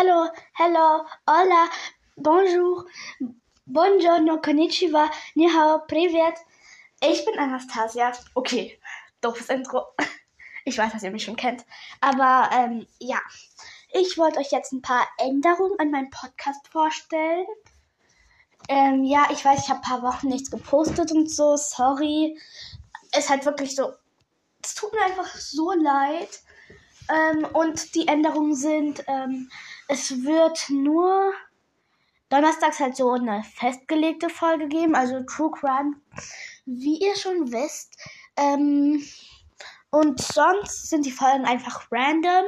Hallo, hello, hola, bonjour, buongiorno, konnichiwa, ni hao, privet. Ich bin Anastasia. Okay, doofes Intro. Ich weiß, dass ihr mich schon kennt. Aber ähm, ja, ich wollte euch jetzt ein paar Änderungen an meinem Podcast vorstellen. Ähm, ja, ich weiß, ich habe ein paar Wochen nichts gepostet und so. Sorry. Es halt wirklich so. Es tut mir einfach so leid. Ähm, und die Änderungen sind, ähm, es wird nur donnerstags halt so eine festgelegte Folge geben, also True Crime, wie ihr schon wisst. Ähm, und sonst sind die Folgen einfach random.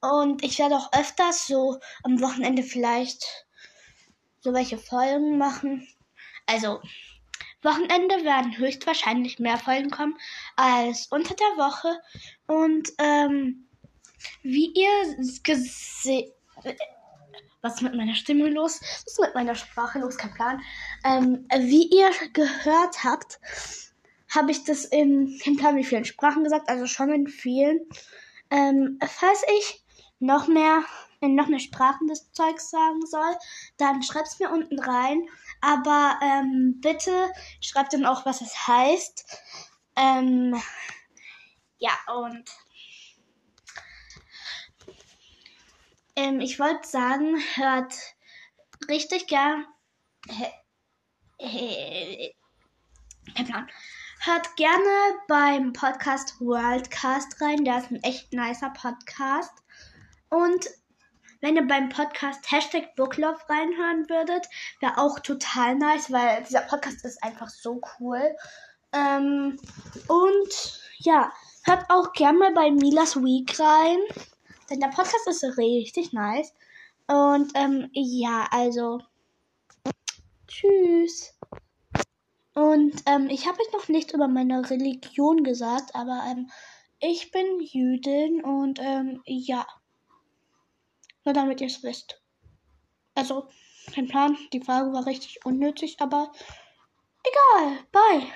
Und ich werde auch öfters so am Wochenende vielleicht so welche Folgen machen. Also, Wochenende werden höchstwahrscheinlich mehr Folgen kommen als unter der Woche. Und ähm, wie ihr gesehen. Was ist mit meiner Stimme los? Was ist mit meiner Sprache los? Kein Plan. Ähm, wie ihr gehört habt, habe ich das in kein Plan wie vielen Sprachen gesagt, also schon in vielen. Ähm, falls ich noch mehr in noch mehr Sprachen des Zeugs sagen soll, dann schreibt es mir unten rein. Aber ähm, bitte schreibt dann auch, was es heißt. Ähm, ja, und ähm, ich wollte sagen, hört richtig gern. Kein Plan. Hört gerne beim Podcast Worldcast rein. Der ist ein echt nicer Podcast. Und wenn ihr beim Podcast Hashtag Booklove reinhören würdet, wäre auch total nice, weil dieser Podcast ist einfach so cool. Ähm, und ja, hört auch gerne mal bei Milas Week rein. Denn der Podcast ist richtig nice. Und ähm, ja, also. Tschüss. Und ähm, ich habe euch noch nichts über meine Religion gesagt, aber ähm, ich bin Jüdin und ähm, ja. Nur damit ihr es wisst. Also, kein Plan, die Frage war richtig unnötig, aber egal. Bye.